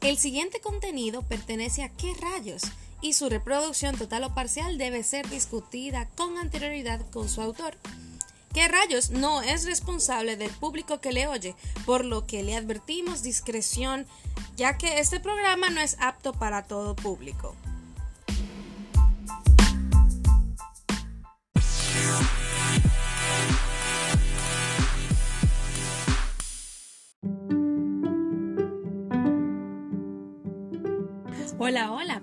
El siguiente contenido pertenece a qué rayos y su reproducción total o parcial debe ser discutida con anterioridad con su autor. ¿Qué rayos no es responsable del público que le oye, por lo que le advertimos discreción, ya que este programa no es apto para todo público.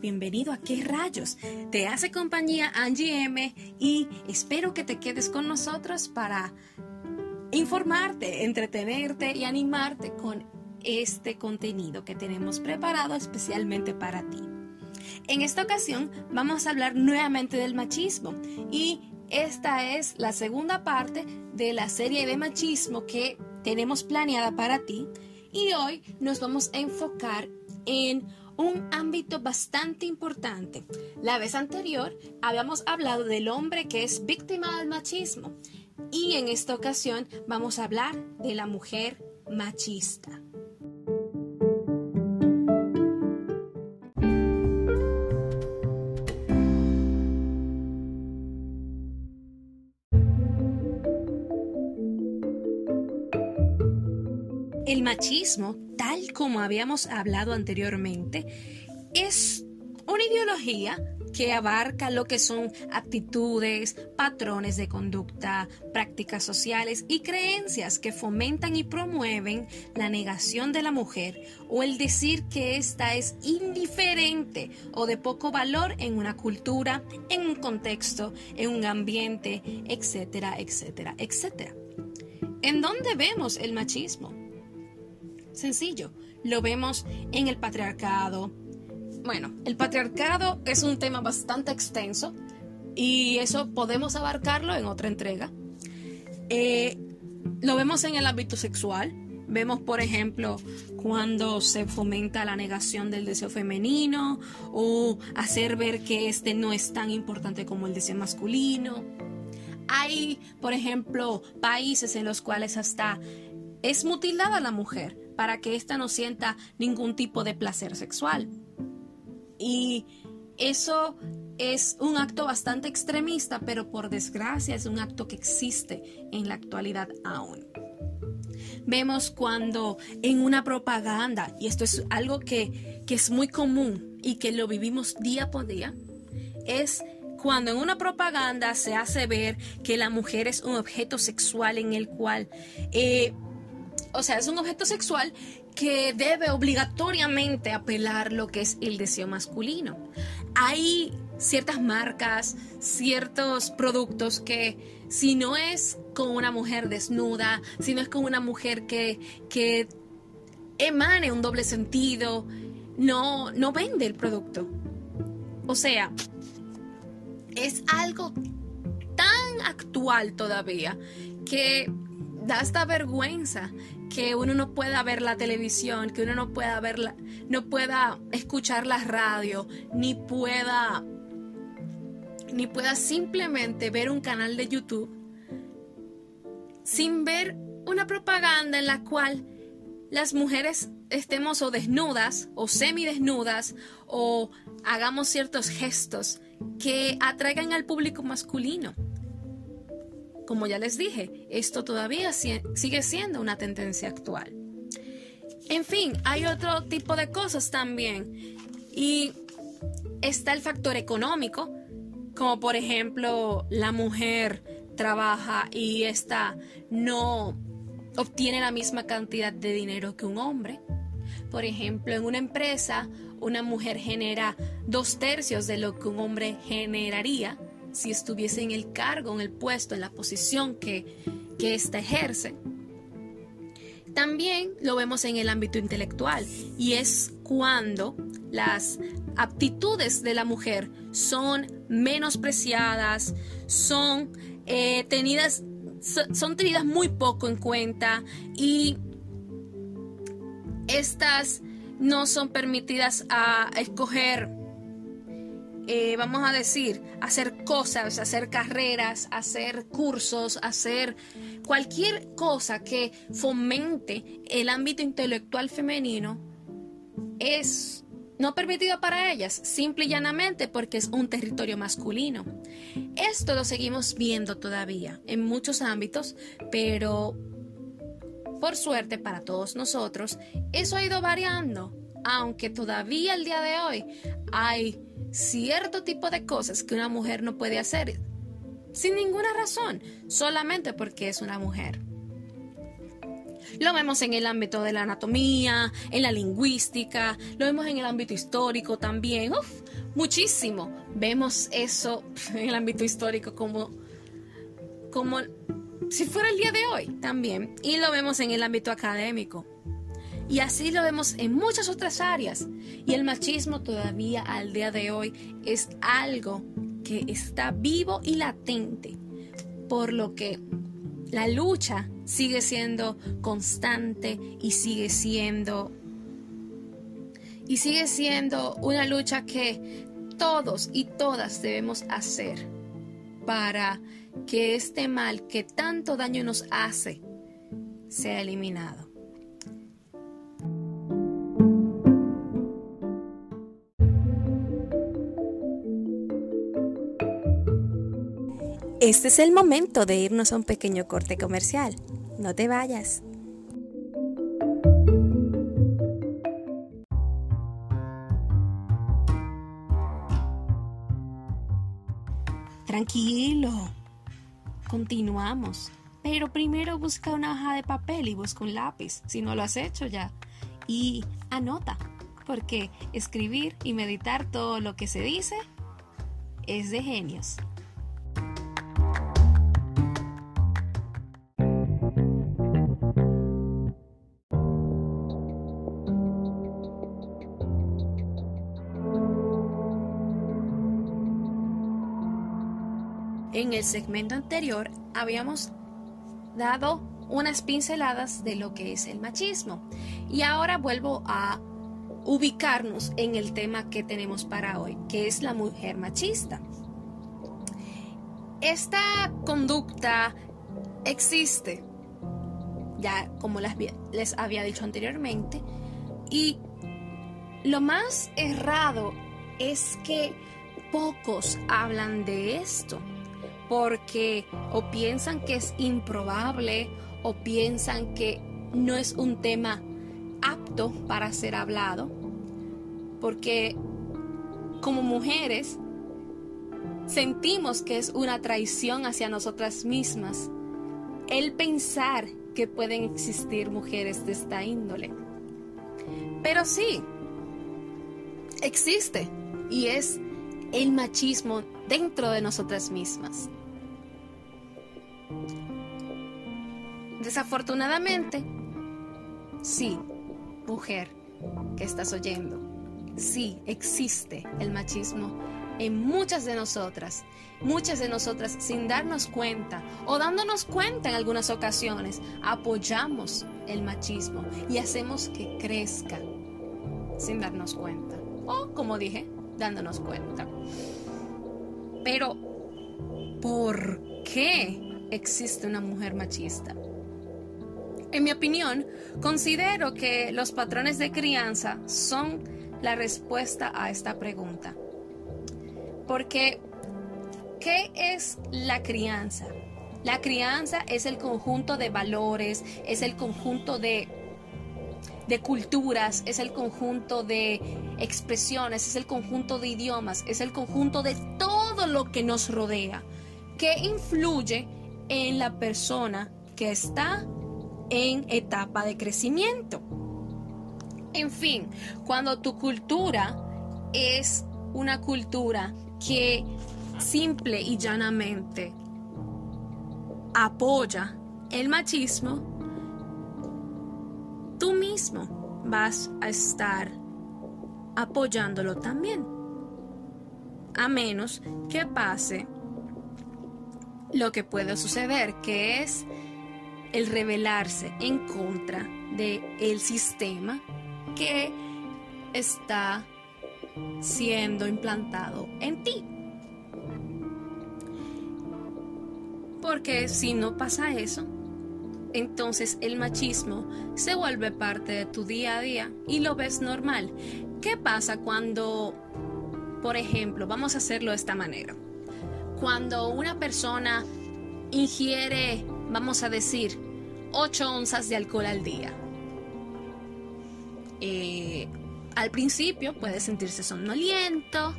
Bienvenido a ¿Qué rayos? Te hace compañía Angie M y espero que te quedes con nosotros para informarte, entretenerte y animarte con este contenido que tenemos preparado especialmente para ti. En esta ocasión vamos a hablar nuevamente del machismo y esta es la segunda parte de la serie de machismo que tenemos planeada para ti y hoy nos vamos a enfocar en un ámbito bastante importante. La vez anterior habíamos hablado del hombre que es víctima del machismo y en esta ocasión vamos a hablar de la mujer machista. El machismo, tal como habíamos hablado anteriormente, es una ideología que abarca lo que son actitudes, patrones de conducta, prácticas sociales y creencias que fomentan y promueven la negación de la mujer o el decir que ésta es indiferente o de poco valor en una cultura, en un contexto, en un ambiente, etcétera, etcétera, etcétera. ¿En dónde vemos el machismo? Sencillo, lo vemos en el patriarcado. Bueno, el patriarcado es un tema bastante extenso y eso podemos abarcarlo en otra entrega. Eh, lo vemos en el ámbito sexual. Vemos, por ejemplo, cuando se fomenta la negación del deseo femenino o hacer ver que este no es tan importante como el deseo masculino. Hay, por ejemplo, países en los cuales hasta es mutilada la mujer para que ésta no sienta ningún tipo de placer sexual. Y eso es un acto bastante extremista, pero por desgracia es un acto que existe en la actualidad aún. Vemos cuando en una propaganda, y esto es algo que, que es muy común y que lo vivimos día por día, es cuando en una propaganda se hace ver que la mujer es un objeto sexual en el cual eh, o sea, es un objeto sexual que debe obligatoriamente apelar lo que es el deseo masculino. Hay ciertas marcas, ciertos productos que si no es con una mujer desnuda, si no es con una mujer que, que emane un doble sentido, no, no vende el producto. O sea, es algo tan actual todavía que da hasta vergüenza que uno no pueda ver la televisión, que uno no pueda ver no pueda escuchar la radio, ni pueda ni pueda simplemente ver un canal de YouTube sin ver una propaganda en la cual las mujeres estemos o desnudas o semidesnudas o hagamos ciertos gestos que atraigan al público masculino. Como ya les dije, esto todavía sigue siendo una tendencia actual. En fin, hay otro tipo de cosas también. Y está el factor económico, como por ejemplo la mujer trabaja y esta no obtiene la misma cantidad de dinero que un hombre. Por ejemplo, en una empresa, una mujer genera dos tercios de lo que un hombre generaría si estuviese en el cargo, en el puesto, en la posición que, que ésta ejerce. También lo vemos en el ámbito intelectual y es cuando las aptitudes de la mujer son menospreciadas, son eh, tenidas son tenidas muy poco en cuenta y estas no son permitidas a escoger eh, vamos a decir, hacer cosas, hacer carreras, hacer cursos, hacer cualquier cosa que fomente el ámbito intelectual femenino, es no permitido para ellas, simple y llanamente porque es un territorio masculino. Esto lo seguimos viendo todavía en muchos ámbitos, pero por suerte para todos nosotros, eso ha ido variando, aunque todavía el día de hoy hay cierto tipo de cosas que una mujer no puede hacer sin ninguna razón, solamente porque es una mujer. Lo vemos en el ámbito de la anatomía, en la lingüística, lo vemos en el ámbito histórico también. Uf, muchísimo. Vemos eso en el ámbito histórico como, como si fuera el día de hoy también. Y lo vemos en el ámbito académico. Y así lo vemos en muchas otras áreas. Y el machismo todavía al día de hoy es algo que está vivo y latente. Por lo que la lucha sigue siendo constante y sigue siendo y sigue siendo una lucha que todos y todas debemos hacer para que este mal que tanto daño nos hace sea eliminado. Este es el momento de irnos a un pequeño corte comercial. No te vayas. Tranquilo. Continuamos. Pero primero busca una hoja de papel y busca un lápiz, si no lo has hecho ya. Y anota, porque escribir y meditar todo lo que se dice es de genios. En el segmento anterior habíamos dado unas pinceladas de lo que es el machismo y ahora vuelvo a ubicarnos en el tema que tenemos para hoy, que es la mujer machista. Esta conducta existe, ya como les había dicho anteriormente, y lo más errado es que pocos hablan de esto porque o piensan que es improbable o piensan que no es un tema apto para ser hablado, porque como mujeres sentimos que es una traición hacia nosotras mismas el pensar que pueden existir mujeres de esta índole. Pero sí, existe y es el machismo dentro de nosotras mismas. Desafortunadamente, sí, mujer que estás oyendo, sí existe el machismo en muchas de nosotras, muchas de nosotras sin darnos cuenta o dándonos cuenta en algunas ocasiones, apoyamos el machismo y hacemos que crezca sin darnos cuenta. O, como dije, dándonos cuenta. Pero, ¿por qué existe una mujer machista? En mi opinión, considero que los patrones de crianza son la respuesta a esta pregunta. Porque, ¿qué es la crianza? La crianza es el conjunto de valores, es el conjunto de, de culturas, es el conjunto de expresiones, es el conjunto de idiomas, es el conjunto de todo lo que nos rodea, que influye en la persona que está en etapa de crecimiento. En fin, cuando tu cultura es una cultura que simple y llanamente apoya el machismo, tú mismo vas a estar apoyándolo también. A menos que pase lo que puede suceder, que es el rebelarse en contra del el sistema que está siendo implantado en ti. Porque si no pasa eso, entonces el machismo se vuelve parte de tu día a día y lo ves normal. ¿Qué pasa cuando, por ejemplo, vamos a hacerlo de esta manera? Cuando una persona ingiere, vamos a decir, 8 onzas de alcohol al día. Eh, al principio puede sentirse somnoliento,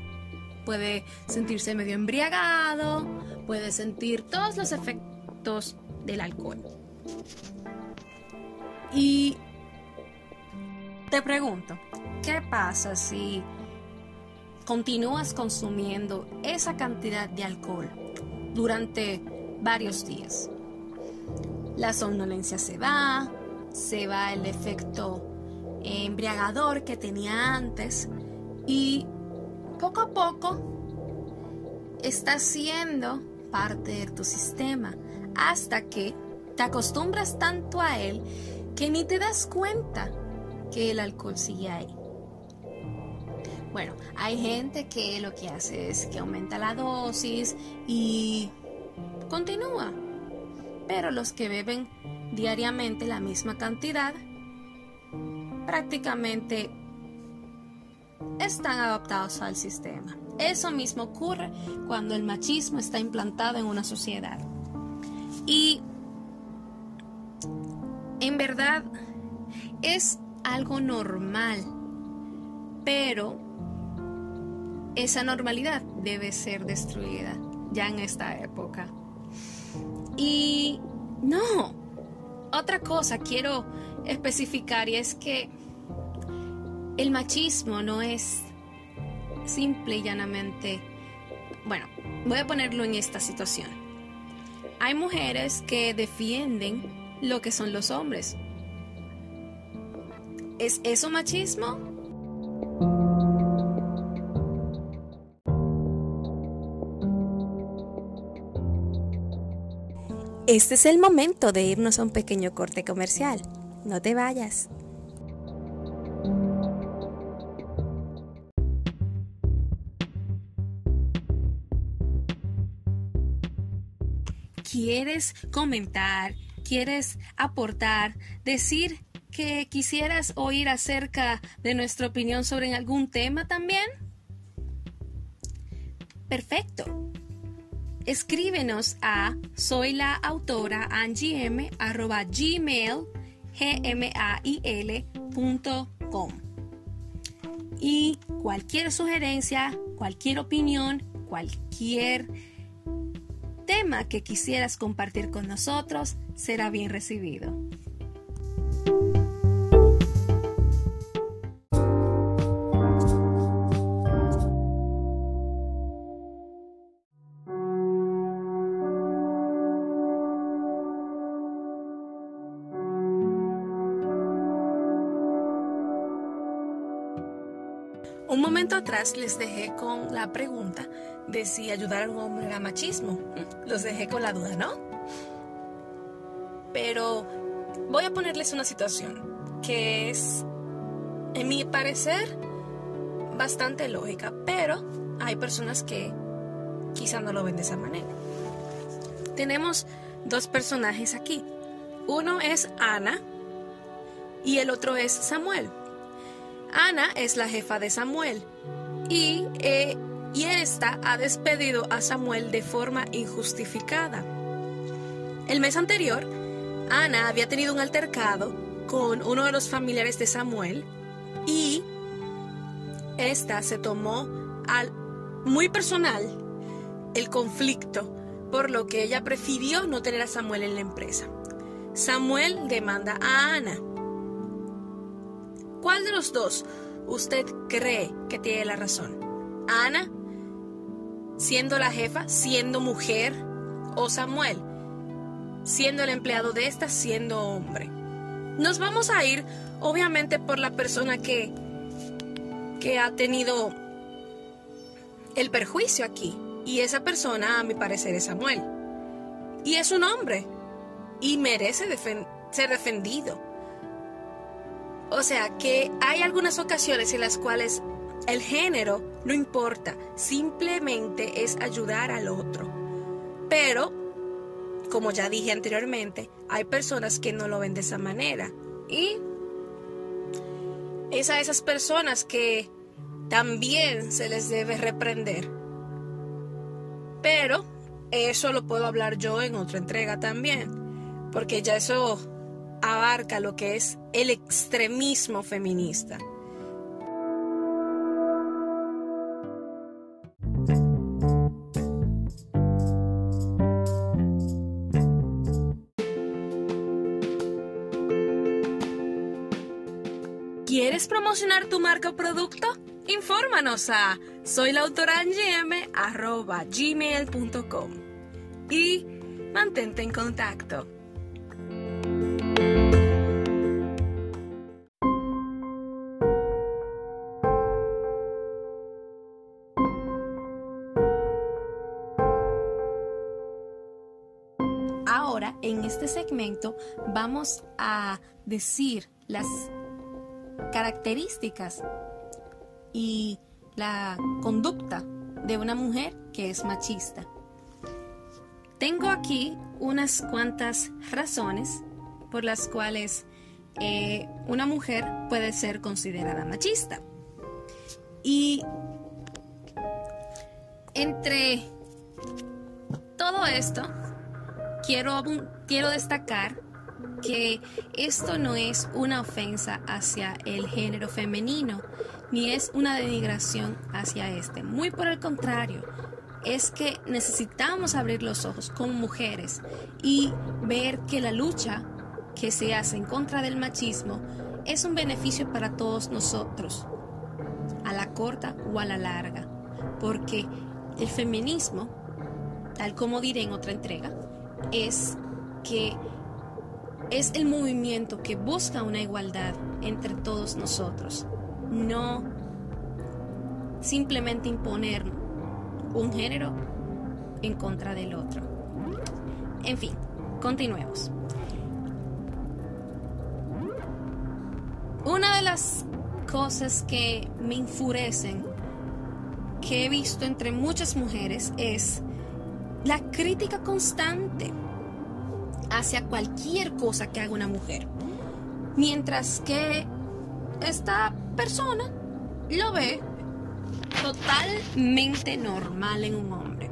puede sentirse medio embriagado, puede sentir todos los efectos del alcohol. Y te pregunto, ¿qué pasa si continúas consumiendo esa cantidad de alcohol durante varios días? La somnolencia se va, se va el efecto embriagador que tenía antes y poco a poco está siendo parte de tu sistema hasta que te acostumbras tanto a él que ni te das cuenta que el alcohol sigue ahí. Bueno, hay gente que lo que hace es que aumenta la dosis y continúa. Pero los que beben diariamente la misma cantidad prácticamente están adaptados al sistema. Eso mismo ocurre cuando el machismo está implantado en una sociedad. Y en verdad es algo normal, pero esa normalidad debe ser destruida ya en esta época. Y no, otra cosa quiero especificar y es que el machismo no es simple y llanamente, bueno, voy a ponerlo en esta situación. Hay mujeres que defienden lo que son los hombres. ¿Es eso machismo? Este es el momento de irnos a un pequeño corte comercial. No te vayas. ¿Quieres comentar? ¿Quieres aportar? ¿Decir que quisieras oír acerca de nuestra opinión sobre algún tema también? Perfecto. Escríbenos a soy la autora gmail gmail.com. Y cualquier sugerencia, cualquier opinión, cualquier tema que quisieras compartir con nosotros será bien recibido. Atrás les dejé con la pregunta de si ayudar a un hombre era machismo. Los dejé con la duda, ¿no? Pero voy a ponerles una situación que es, en mi parecer, bastante lógica, pero hay personas que quizá no lo ven de esa manera. Tenemos dos personajes aquí. Uno es Ana y el otro es Samuel. Ana es la jefa de Samuel y, eh, y esta ha despedido a Samuel de forma injustificada. El mes anterior, Ana había tenido un altercado con uno de los familiares de Samuel y esta se tomó al muy personal el conflicto, por lo que ella prefirió no tener a Samuel en la empresa. Samuel demanda a Ana ¿Cuál de los dos usted cree que tiene la razón? ¿Ana, siendo la jefa, siendo mujer, o Samuel, siendo el empleado de esta, siendo hombre? Nos vamos a ir, obviamente, por la persona que, que ha tenido el perjuicio aquí. Y esa persona, a mi parecer, es Samuel. Y es un hombre. Y merece ser defendido. O sea que hay algunas ocasiones en las cuales el género no importa, simplemente es ayudar al otro. Pero como ya dije anteriormente, hay personas que no lo ven de esa manera. Y es a esas personas que también se les debe reprender. Pero eso lo puedo hablar yo en otra entrega también, porque ya eso abarca lo que es el extremismo feminista. ¿Quieres promocionar tu marca o producto? Infórmanos a soy gmail.com y mantente en contacto. Ahora, en este segmento, vamos a decir las características y la conducta de una mujer que es machista. Tengo aquí unas cuantas razones por las cuales eh, una mujer puede ser considerada machista. Y entre todo esto, quiero, destacar que esto no es una ofensa hacia el género femenino, ni es una denigración hacia este. Muy por el contrario, es que necesitamos abrir los ojos como mujeres y ver que la lucha que se hace en contra del machismo es un beneficio para todos nosotros, a la corta o a la larga, porque el feminismo, tal como diré en otra entrega, es que es el movimiento que busca una igualdad entre todos nosotros, no simplemente imponer un género en contra del otro. En fin, continuemos. Una de las cosas que me enfurecen, que he visto entre muchas mujeres, es la crítica constante hacia cualquier cosa que haga una mujer. Mientras que esta persona lo ve totalmente normal en un hombre.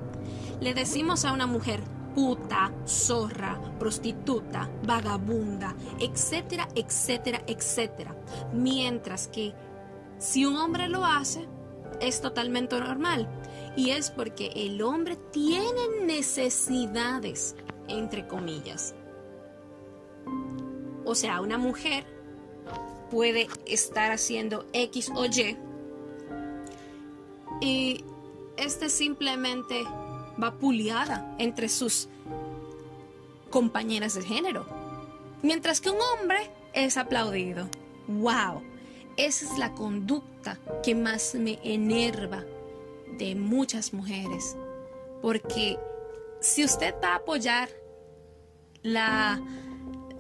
Le decimos a una mujer puta, zorra, prostituta, vagabunda, etcétera, etcétera, etcétera. Mientras que si un hombre lo hace, es totalmente normal. Y es porque el hombre tiene necesidades entre comillas. O sea, una mujer puede estar haciendo X o Y y este simplemente va puliada entre sus compañeras de género. Mientras que un hombre es aplaudido. ¡Wow! Esa es la conducta que más me enerva de muchas mujeres. Porque si usted va a apoyar la,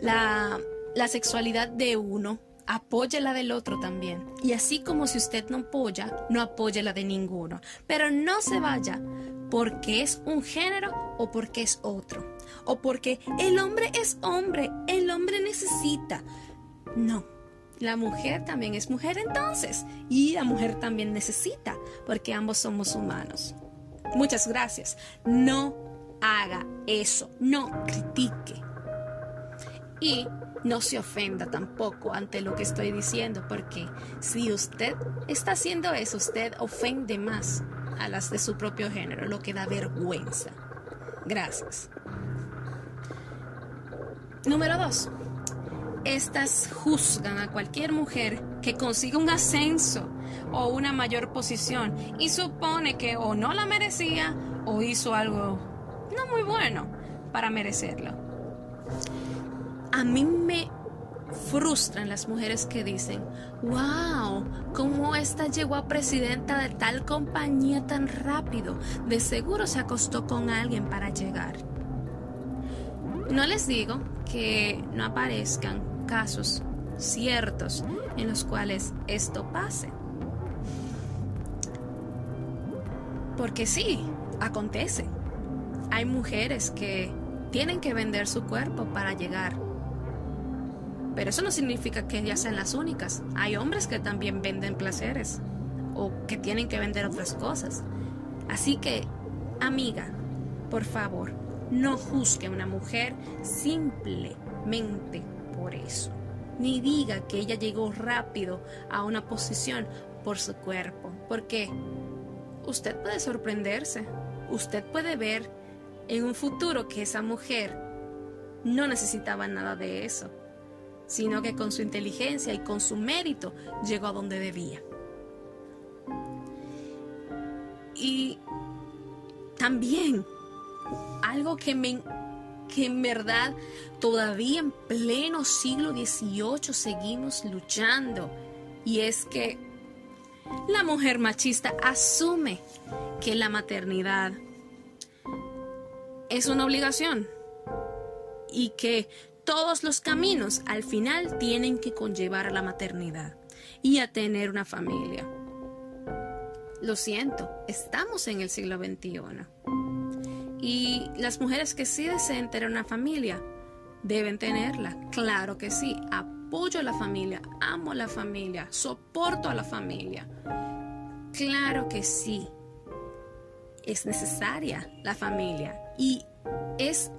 la, la sexualidad de uno, apoye la del otro también. Y así como si usted no apoya, no apoye la de ninguno. Pero no se vaya porque es un género o porque es otro. O porque el hombre es hombre, el hombre necesita. No, la mujer también es mujer entonces. Y la mujer también necesita, porque ambos somos humanos. Muchas gracias. No haga eso, no critique. Y no se ofenda tampoco ante lo que estoy diciendo, porque si usted está haciendo eso, usted ofende más a las de su propio género, lo que da vergüenza. Gracias. Número dos. Estas juzgan a cualquier mujer que consiga un ascenso o una mayor posición y supone que o no la merecía o hizo algo no muy bueno para merecerlo. A mí me frustran las mujeres que dicen, wow, ¿cómo esta llegó a presidenta de tal compañía tan rápido? De seguro se acostó con alguien para llegar. No les digo que no aparezcan casos ciertos en los cuales esto pase. Porque sí, acontece hay mujeres que tienen que vender su cuerpo para llegar. Pero eso no significa que ellas sean las únicas. Hay hombres que también venden placeres o que tienen que vender otras cosas. Así que, amiga, por favor, no juzgue a una mujer simplemente eso. Ni diga que ella llegó rápido a una posición por su cuerpo, porque usted puede sorprenderse. Usted puede ver en un futuro que esa mujer no necesitaba nada de eso, sino que con su inteligencia y con su mérito llegó a donde debía. Y también algo que me que en verdad todavía en pleno siglo XVIII seguimos luchando y es que la mujer machista asume que la maternidad es una obligación y que todos los caminos al final tienen que conllevar a la maternidad y a tener una familia. Lo siento, estamos en el siglo XXI. Y las mujeres que sí deseen tener una familia, deben tenerla. Claro que sí. Apoyo a la familia, amo a la familia, soporto a la familia. Claro que sí. Es necesaria la familia y es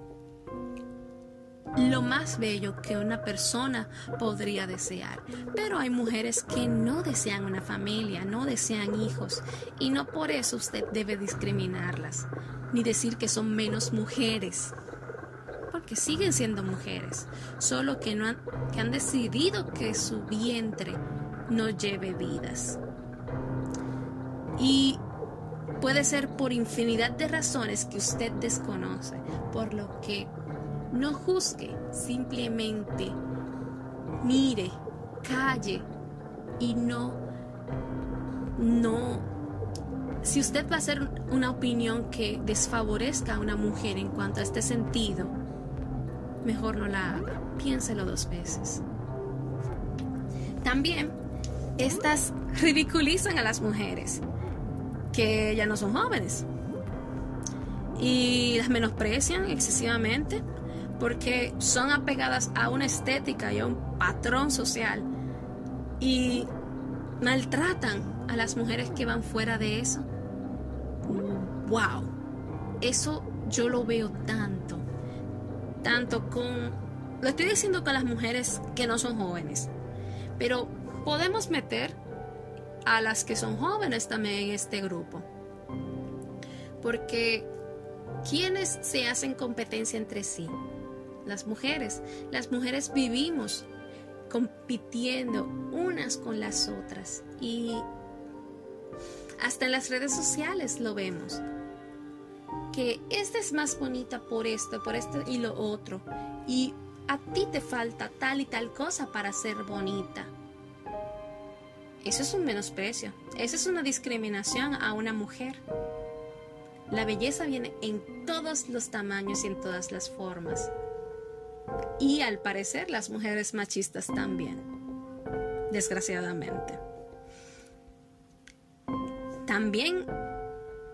lo más bello que una persona podría desear. Pero hay mujeres que no desean una familia, no desean hijos, y no por eso usted debe discriminarlas, ni decir que son menos mujeres, porque siguen siendo mujeres, solo que, no han, que han decidido que su vientre no lleve vidas. Y puede ser por infinidad de razones que usted desconoce, por lo que no juzgue, simplemente mire, calle y no, no, si usted va a hacer una opinión que desfavorezca a una mujer en cuanto a este sentido, mejor no la haga, piénselo dos veces. También, estas ridiculizan a las mujeres, que ya no son jóvenes, y las menosprecian excesivamente porque son apegadas a una estética y a un patrón social y maltratan a las mujeres que van fuera de eso. ¡Wow! Eso yo lo veo tanto, tanto con, lo estoy diciendo con las mujeres que no son jóvenes, pero podemos meter a las que son jóvenes también en este grupo. Porque ¿quiénes se hacen competencia entre sí? Las mujeres. Las mujeres vivimos compitiendo unas con las otras y hasta en las redes sociales lo vemos. Que esta es más bonita por esto, por esto y lo otro. Y a ti te falta tal y tal cosa para ser bonita. Eso es un menosprecio. Eso es una discriminación a una mujer. La belleza viene en todos los tamaños y en todas las formas. Y al parecer las mujeres machistas también, desgraciadamente. También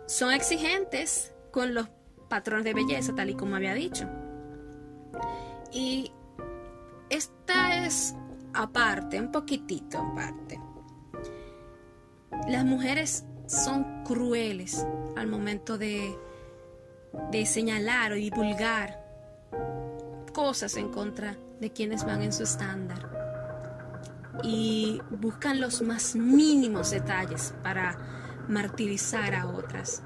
son exigentes con los patrones de belleza, tal y como había dicho. Y esta es aparte, un poquitito aparte. Las mujeres son crueles al momento de, de señalar o divulgar cosas en contra de quienes van en su estándar y buscan los más mínimos detalles para martirizar a otras.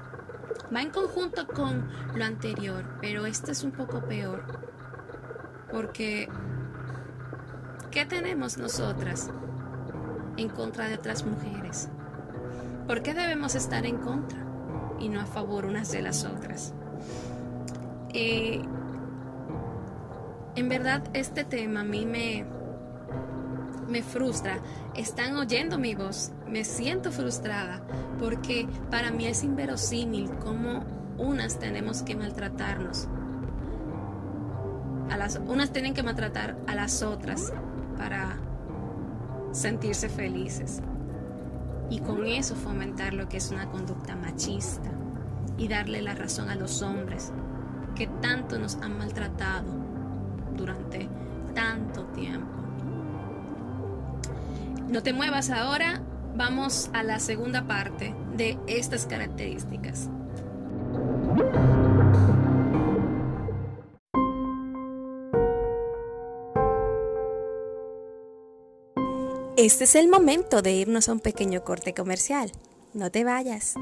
Va en conjunto con lo anterior, pero este es un poco peor porque ¿qué tenemos nosotras en contra de otras mujeres? ¿Por qué debemos estar en contra y no a favor unas de las otras? Eh, en verdad este tema a mí me, me frustra. Están oyendo mi voz, me siento frustrada porque para mí es inverosímil cómo unas tenemos que maltratarnos. A las, unas tienen que maltratar a las otras para sentirse felices. Y con eso fomentar lo que es una conducta machista y darle la razón a los hombres que tanto nos han maltratado durante tanto tiempo. No te muevas ahora, vamos a la segunda parte de estas características. Este es el momento de irnos a un pequeño corte comercial. No te vayas.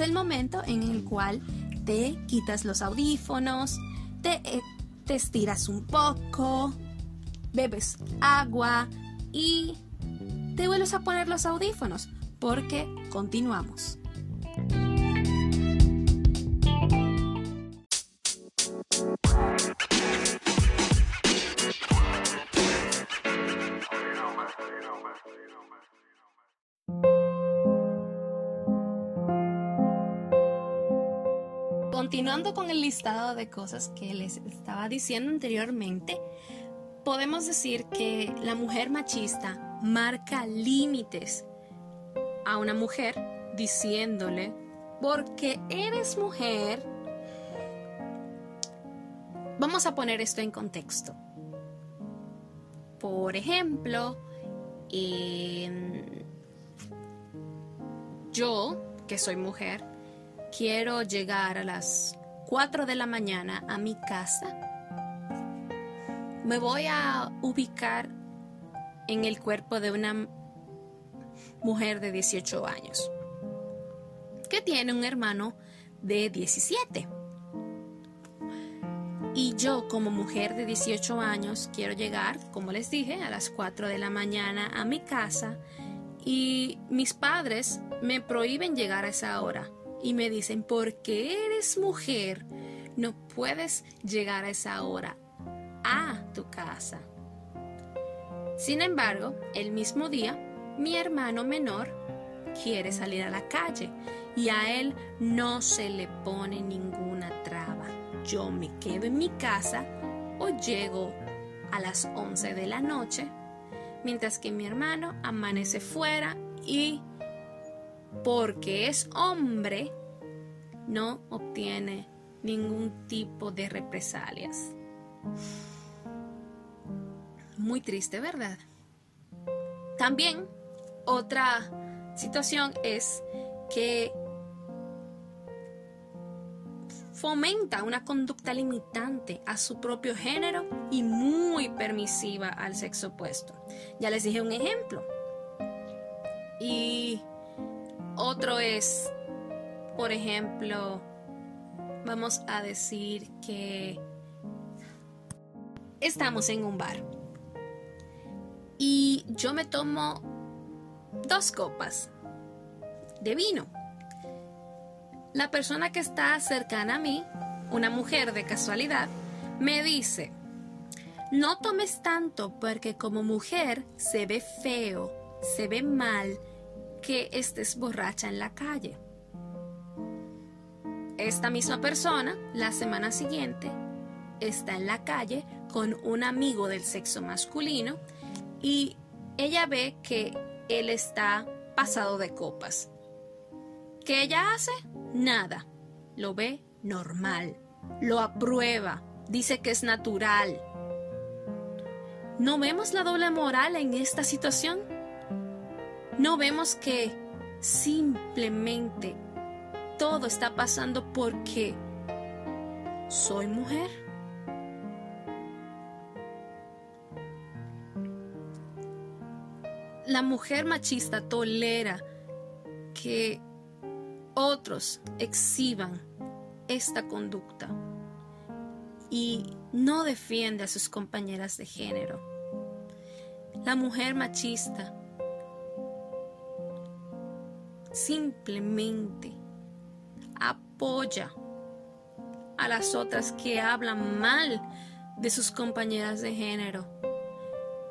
Es el momento en el cual te quitas los audífonos, te, eh, te estiras un poco, bebes agua y te vuelves a poner los audífonos porque continuamos. Continuando con el listado de cosas que les estaba diciendo anteriormente, podemos decir que la mujer machista marca límites a una mujer diciéndole, porque eres mujer, vamos a poner esto en contexto. Por ejemplo, yo, que soy mujer, quiero llegar a las 4 de la mañana a mi casa, me voy a ubicar en el cuerpo de una mujer de 18 años que tiene un hermano de 17. Y yo como mujer de 18 años quiero llegar, como les dije, a las 4 de la mañana a mi casa. Y mis padres me prohíben llegar a esa hora y me dicen, porque eres mujer, no puedes llegar a esa hora a tu casa. Sin embargo, el mismo día, mi hermano menor quiere salir a la calle y a él no se le pone ninguna traba. Yo me quedo en mi casa o llego a las 11 de la noche, mientras que mi hermano amanece fuera y porque es hombre, no obtiene ningún tipo de represalias. Muy triste, ¿verdad? También otra situación es que fomenta una conducta limitante a su propio género y muy permisiva al sexo opuesto. Ya les dije un ejemplo. Y otro es, por ejemplo, vamos a decir que estamos en un bar y yo me tomo dos copas de vino. La persona que está cercana a mí, una mujer de casualidad, me dice, no tomes tanto porque como mujer se ve feo, se ve mal que estés borracha en la calle. Esta misma persona, la semana siguiente, está en la calle con un amigo del sexo masculino y ella ve que él está pasado de copas. ¿Qué ella hace? Nada. Lo ve normal. Lo aprueba. Dice que es natural. ¿No vemos la doble moral en esta situación? No vemos que simplemente todo está pasando porque soy mujer. La mujer machista tolera que otros exhiban esta conducta y no defiende a sus compañeras de género. La mujer machista simplemente apoya a las otras que hablan mal de sus compañeras de género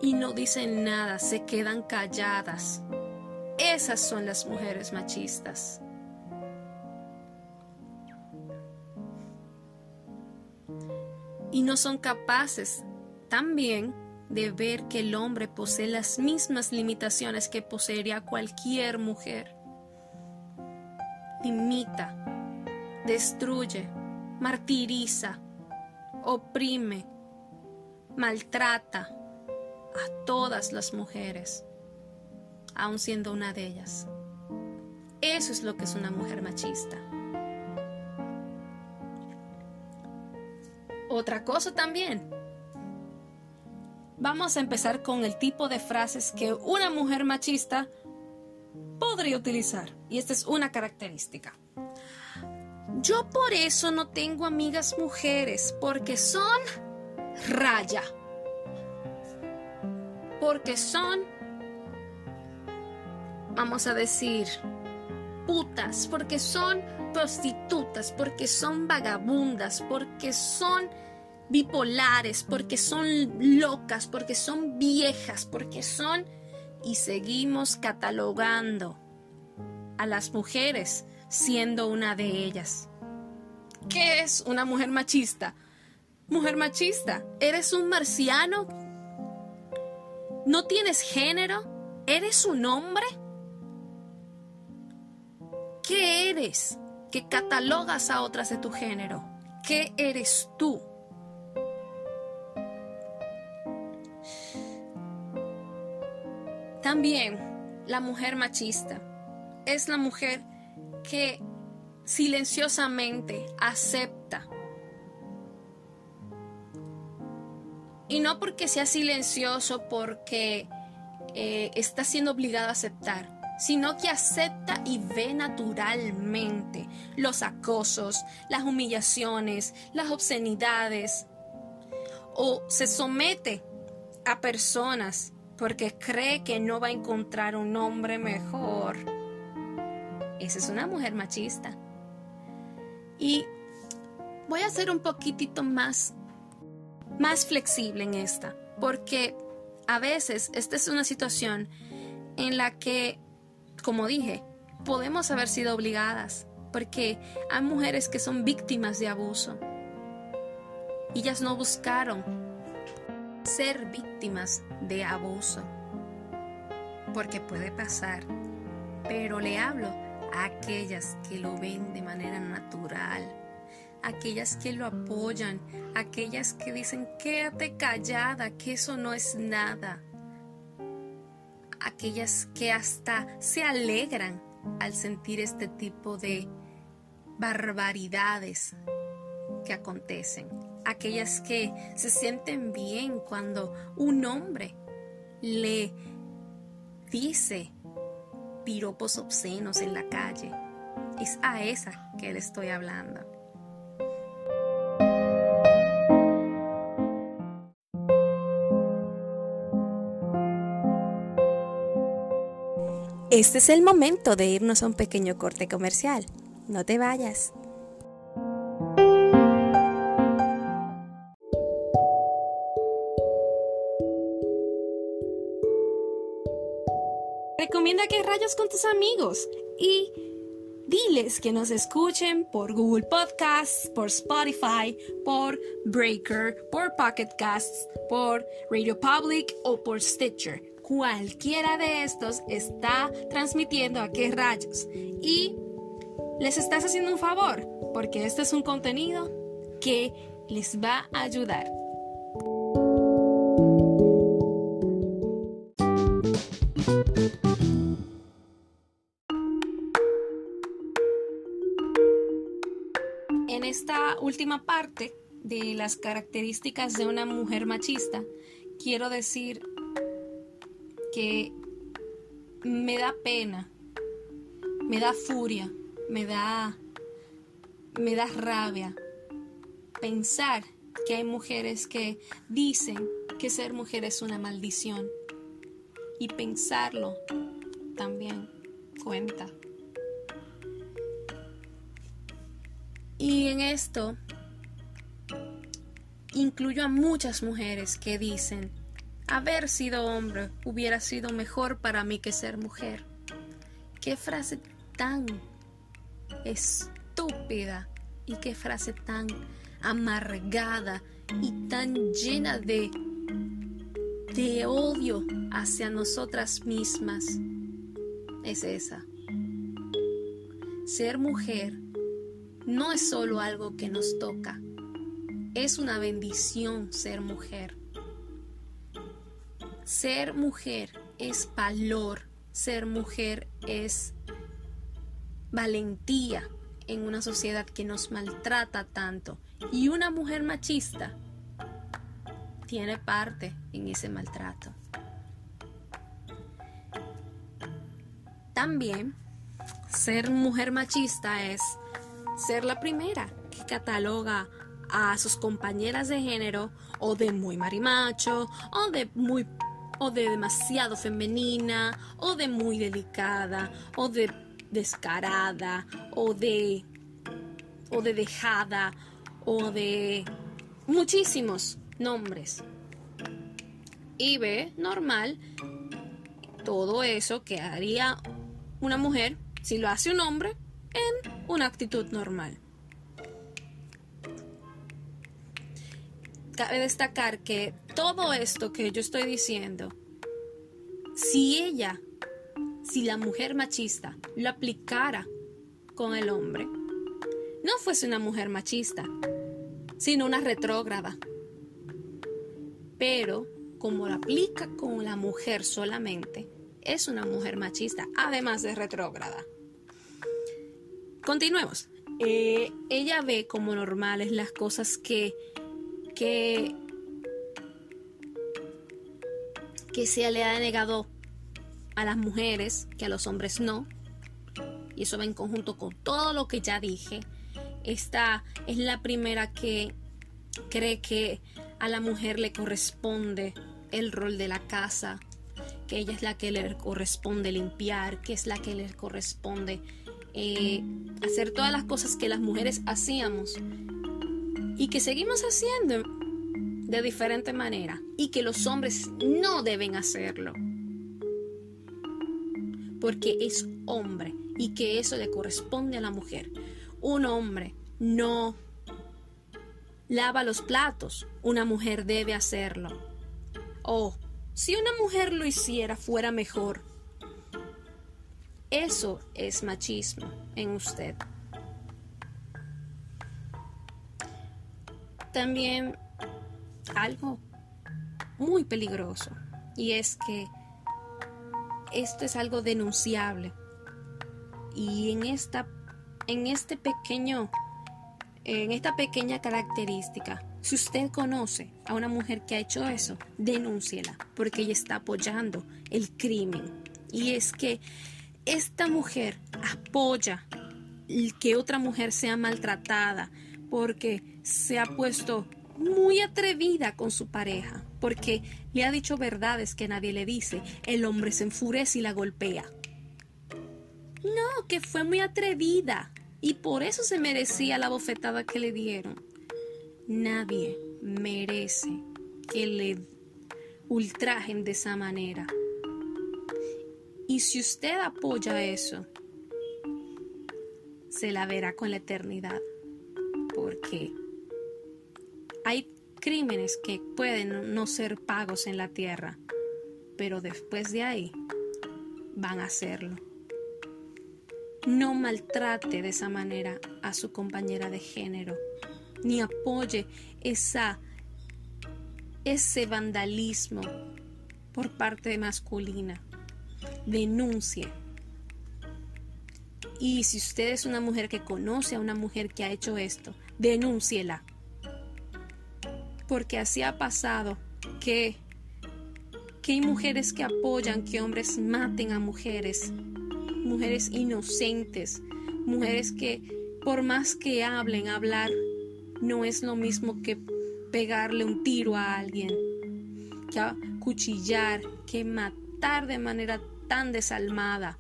y no dicen nada, se quedan calladas. Esas son las mujeres machistas. Y no son capaces también de ver que el hombre posee las mismas limitaciones que poseería cualquier mujer. Limita, destruye, martiriza, oprime, maltrata a todas las mujeres, aun siendo una de ellas. Eso es lo que es una mujer machista. Otra cosa también. Vamos a empezar con el tipo de frases que una mujer machista podría utilizar. Y esta es una característica. Yo por eso no tengo amigas mujeres, porque son raya. Porque son, vamos a decir, putas, porque son prostitutas, porque son vagabundas, porque son bipolares, porque son locas, porque son viejas, porque son... Y seguimos catalogando a las mujeres siendo una de ellas. ¿Qué es una mujer machista? Mujer machista, ¿eres un marciano? ¿No tienes género? ¿Eres un hombre? ¿Qué eres que catalogas a otras de tu género? ¿Qué eres tú? También la mujer machista es la mujer que silenciosamente acepta. Y no porque sea silencioso, porque eh, está siendo obligado a aceptar, sino que acepta y ve naturalmente los acosos, las humillaciones, las obscenidades, o se somete a personas porque cree que no va a encontrar un hombre mejor. Esa es una mujer machista. Y voy a ser un poquitito más, más flexible en esta, porque a veces esta es una situación en la que como dije, podemos haber sido obligadas, porque hay mujeres que son víctimas de abuso. Ellas no buscaron ser víctimas de abuso, porque puede pasar, pero le hablo a aquellas que lo ven de manera natural, aquellas que lo apoyan, aquellas que dicen quédate callada, que eso no es nada aquellas que hasta se alegran al sentir este tipo de barbaridades que acontecen, aquellas que se sienten bien cuando un hombre le dice piropos obscenos en la calle. Es a esa que le estoy hablando. Este es el momento de irnos a un pequeño corte comercial. No te vayas. Rayos con tus amigos y diles que nos escuchen por Google Podcasts, por Spotify, por Breaker, por Pocket Casts, por Radio Public o por Stitcher cualquiera de estos está transmitiendo a qué rayos. Y les estás haciendo un favor, porque este es un contenido que les va a ayudar. Última parte de las características de una mujer machista, quiero decir que me da pena, me da furia, me da me da rabia pensar que hay mujeres que dicen que ser mujer es una maldición y pensarlo también cuenta. Y en esto incluyo a muchas mujeres que dicen Haber sido hombre hubiera sido mejor para mí que ser mujer. Qué frase tan estúpida y qué frase tan amargada y tan llena de de odio hacia nosotras mismas es esa. Ser mujer no es solo algo que nos toca, es una bendición ser mujer. Ser mujer es valor, ser mujer es valentía en una sociedad que nos maltrata tanto. Y una mujer machista tiene parte en ese maltrato. También ser mujer machista es ser la primera que cataloga a sus compañeras de género o de muy marimacho o de muy o de demasiado femenina o de muy delicada o de descarada o de o de dejada o de muchísimos nombres. Y ve normal todo eso que haría una mujer si lo hace un hombre en una actitud normal. Cabe destacar que todo esto que yo estoy diciendo, si ella, si la mujer machista lo aplicara con el hombre, no fuese una mujer machista, sino una retrógrada. Pero como lo aplica con la mujer solamente, es una mujer machista, además de retrógrada. Continuemos. Eh, ella ve como normales las cosas que, que, que se le ha negado a las mujeres, que a los hombres no. Y eso va en conjunto con todo lo que ya dije. Esta es la primera que cree que a la mujer le corresponde el rol de la casa, que ella es la que le corresponde limpiar, que es la que le corresponde eh, hacer todas las cosas que las mujeres hacíamos y que seguimos haciendo de diferente manera y que los hombres no deben hacerlo porque es hombre y que eso le corresponde a la mujer. Un hombre no lava los platos, una mujer debe hacerlo. O si una mujer lo hiciera fuera mejor. Eso es machismo en usted. También algo muy peligroso y es que esto es algo denunciable y en esta en este pequeño en esta pequeña característica si usted conoce a una mujer que ha hecho eso, denúnciela, porque ella está apoyando el crimen. Y es que esta mujer apoya que otra mujer sea maltratada porque se ha puesto muy atrevida con su pareja, porque le ha dicho verdades que nadie le dice. El hombre se enfurece y la golpea. No, que fue muy atrevida y por eso se merecía la bofetada que le dieron. Nadie merece que le ultrajen de esa manera. Y si usted apoya eso, se la verá con la eternidad. Porque hay crímenes que pueden no ser pagos en la tierra, pero después de ahí van a hacerlo. No maltrate de esa manera a su compañera de género ni apoye esa, ese vandalismo por parte masculina. Denuncie. Y si usted es una mujer que conoce a una mujer que ha hecho esto, denúnciela. Porque así ha pasado que, que hay mujeres que apoyan que hombres maten a mujeres, mujeres inocentes, mujeres que por más que hablen, hablar no es lo mismo que pegarle un tiro a alguien, que cuchillar, que matar de manera tan desalmada.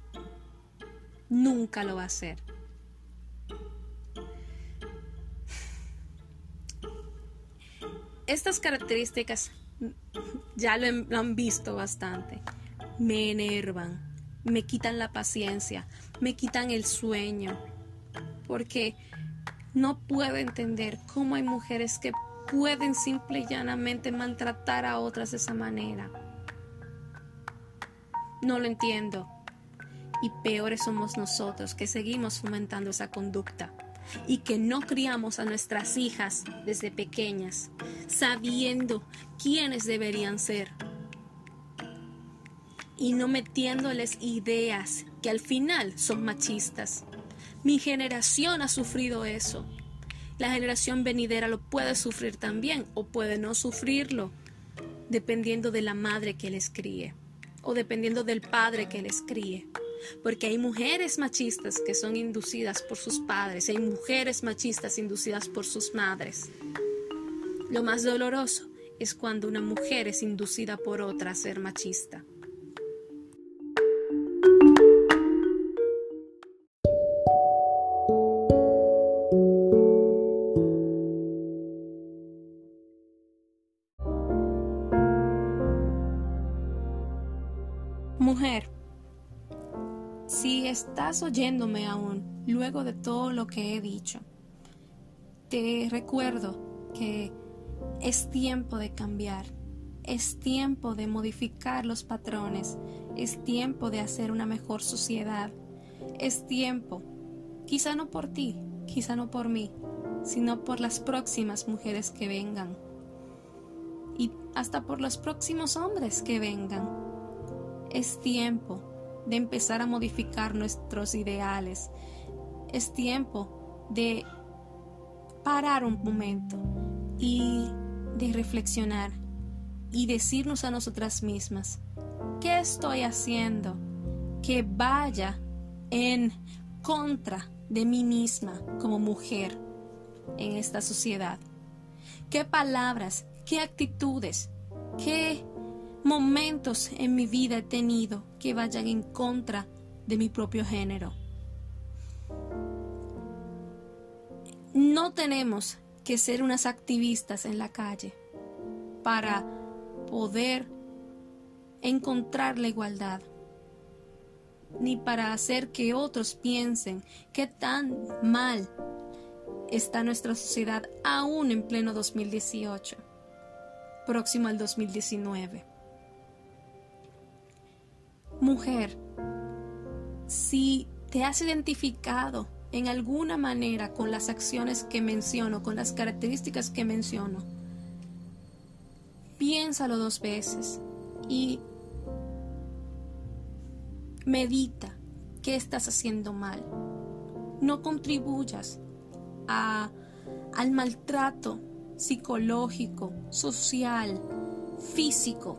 Nunca lo va a hacer. Estas características ya lo, han visto bastante. Me enervan, me quitan la paciencia, me quitan el sueño, porque no puedo entender cómo hay mujeres que pueden simple y llanamente maltratar a otras de esa manera. No lo entiendo. Y peores somos nosotros que seguimos fomentando esa conducta y que no criamos a nuestras hijas desde pequeñas, sabiendo quiénes deberían ser y no metiéndoles ideas que al final son machistas. Mi generación ha sufrido eso. La generación venidera lo puede sufrir también o puede no sufrirlo, dependiendo de la madre que les críe o dependiendo del padre que les críe. Porque hay mujeres machistas que son inducidas por sus padres, hay mujeres machistas inducidas por sus madres. Lo más doloroso es cuando una mujer es inducida por otra a ser machista. Estás oyéndome aún luego de todo lo que he dicho, te recuerdo que es tiempo de cambiar, es tiempo de modificar los patrones, es tiempo de hacer una mejor sociedad, es tiempo, quizá no por ti, quizá no por mí, sino por las próximas mujeres que vengan. Y hasta por los próximos hombres que vengan. Es tiempo de empezar a modificar nuestros ideales. Es tiempo de parar un momento y de reflexionar y decirnos a nosotras mismas, ¿qué estoy haciendo que vaya en contra de mí misma como mujer en esta sociedad? ¿Qué palabras, qué actitudes, qué momentos en mi vida he tenido que vayan en contra de mi propio género. No tenemos que ser unas activistas en la calle para poder encontrar la igualdad, ni para hacer que otros piensen que tan mal está nuestra sociedad aún en pleno 2018, próximo al 2019. Mujer, si te has identificado en alguna manera con las acciones que menciono, con las características que menciono, piénsalo dos veces y medita qué estás haciendo mal. No contribuyas al maltrato psicológico, social, físico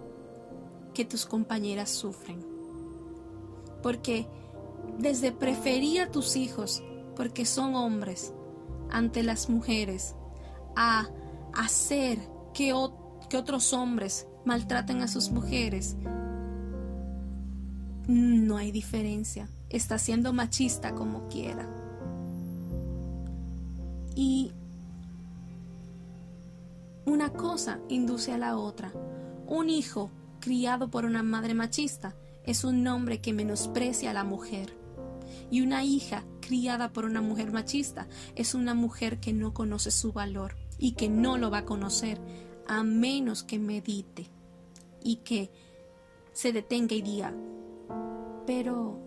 que tus compañeras sufren porque desde preferir a tus hijos, porque son hombres, ante las mujeres, a hacer que, que otros hombres maltraten a sus mujeres, no hay diferencia. Está siendo machista como quiera. Y una cosa induce a la otra. Un hijo criado por una madre machista es un hombre que menosprecia a la mujer. Y una hija criada por una mujer machista es una mujer que no conoce su valor y que no lo va a conocer a menos que medite y que se detenga y diga, pero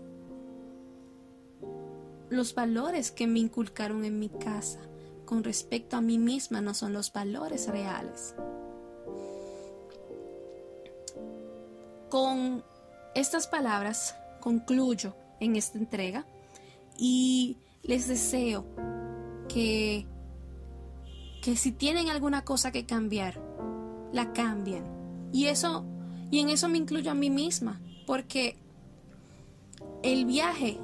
los valores que me inculcaron en mi casa con respecto a mí misma no son los valores reales. Con estas palabras concluyo en esta entrega y les deseo que, que si tienen alguna cosa que cambiar, la cambien. Y eso, y en eso me incluyo a mí misma, porque el viaje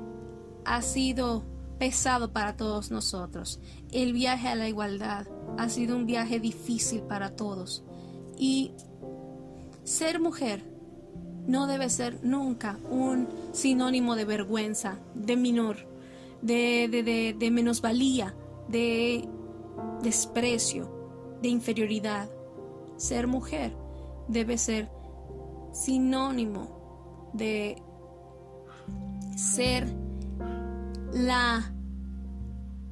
ha sido pesado para todos nosotros. El viaje a la igualdad ha sido un viaje difícil para todos. Y ser mujer no debe ser nunca un sinónimo de vergüenza, de menor, de, de, de, menosvalía, de desprecio, de inferioridad. Ser mujer debe ser sinónimo de ser la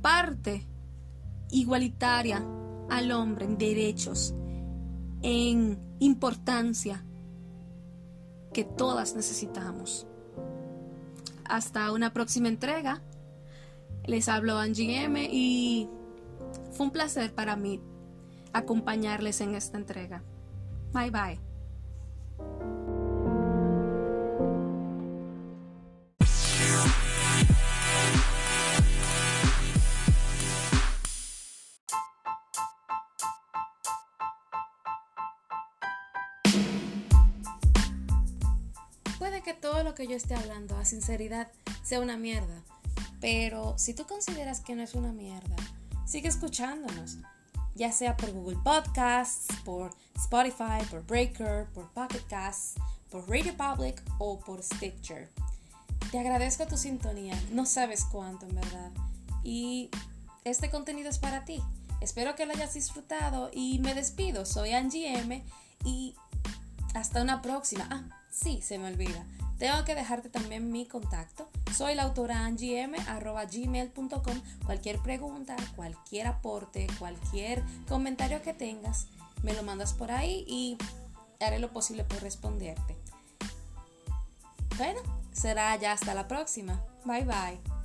parte igualitaria al hombre en derechos, en importancia que todas necesitamos. Hasta una próxima entrega. Les hablo Angie M y fue un placer para mí acompañarles en esta entrega. Bye bye. Que yo esté hablando a sinceridad sea una mierda, pero si tú consideras que no es una mierda, sigue escuchándonos, ya sea por Google Podcasts, por Spotify, por Breaker, por Pocket Casts, por Radio Public o por Stitcher. Te agradezco tu sintonía, no sabes cuánto en verdad. Y este contenido es para ti. Espero que lo hayas disfrutado y me despido. Soy Angie M y hasta una próxima. Ah, sí, se me olvida. Tengo que dejarte también mi contacto. Soy la autora angiem.gmail.com. Cualquier pregunta, cualquier aporte, cualquier comentario que tengas, me lo mandas por ahí y haré lo posible por responderte. Bueno, será ya hasta la próxima. Bye bye.